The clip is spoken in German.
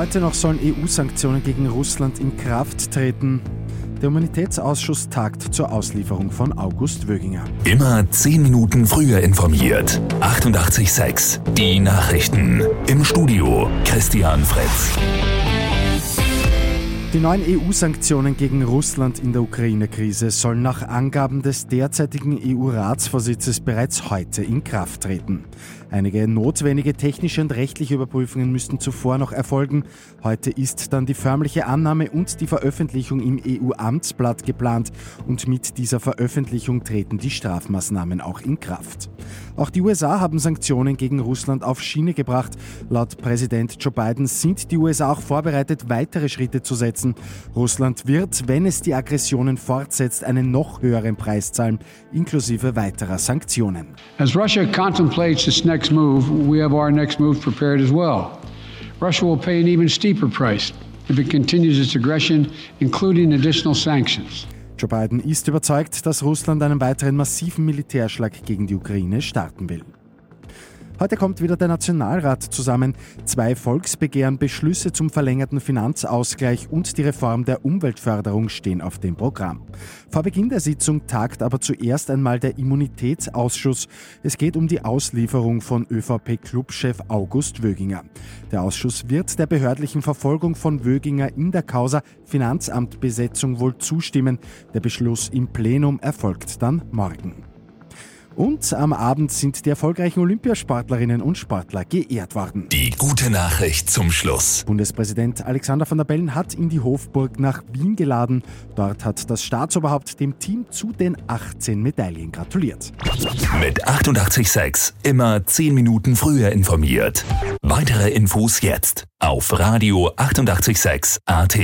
Heute noch sollen EU-Sanktionen gegen Russland in Kraft treten. Der Humanitätsausschuss tagt zur Auslieferung von August Wöginger. Immer zehn Minuten früher informiert. 88.6 Die Nachrichten. Im Studio Christian Fritz. Die neuen EU-Sanktionen gegen Russland in der Ukraine-Krise sollen nach Angaben des derzeitigen EU-Ratsvorsitzes bereits heute in Kraft treten. Einige notwendige technische und rechtliche Überprüfungen müssten zuvor noch erfolgen. Heute ist dann die förmliche Annahme und die Veröffentlichung im EU-Amtsblatt geplant und mit dieser Veröffentlichung treten die Strafmaßnahmen auch in Kraft. Auch die USA haben Sanktionen gegen Russland auf Schiene gebracht. Laut Präsident Joe Biden sind die USA auch vorbereitet, weitere Schritte zu setzen. Russland wird, wenn es die Aggressionen fortsetzt, einen noch höheren Preis zahlen, inklusive weiterer Sanktionen. As Russia contemplates its next move, we have our next move prepared as well. Russia will pay an even steeper price if it continues its aggression, including additional sanctions. Joe Biden ist überzeugt, dass Russland einen weiteren massiven Militärschlag gegen die Ukraine starten will. Heute kommt wieder der Nationalrat zusammen. Zwei Volksbegehren, Beschlüsse zum verlängerten Finanzausgleich und die Reform der Umweltförderung stehen auf dem Programm. Vor Beginn der Sitzung tagt aber zuerst einmal der Immunitätsausschuss. Es geht um die Auslieferung von ÖVP-Clubchef August Wöginger. Der Ausschuss wird der behördlichen Verfolgung von Wöginger in der Causa Finanzamtbesetzung wohl zustimmen. Der Beschluss im Plenum erfolgt dann morgen. Und am Abend sind die erfolgreichen Olympiasportlerinnen und Sportler geehrt worden. Die gute Nachricht zum Schluss. Bundespräsident Alexander van der Bellen hat in die Hofburg nach Wien geladen. Dort hat das Staatsoberhaupt dem Team zu den 18 Medaillen gratuliert. Mit 886 immer 10 Minuten früher informiert. Weitere Infos jetzt auf Radio 886 AT.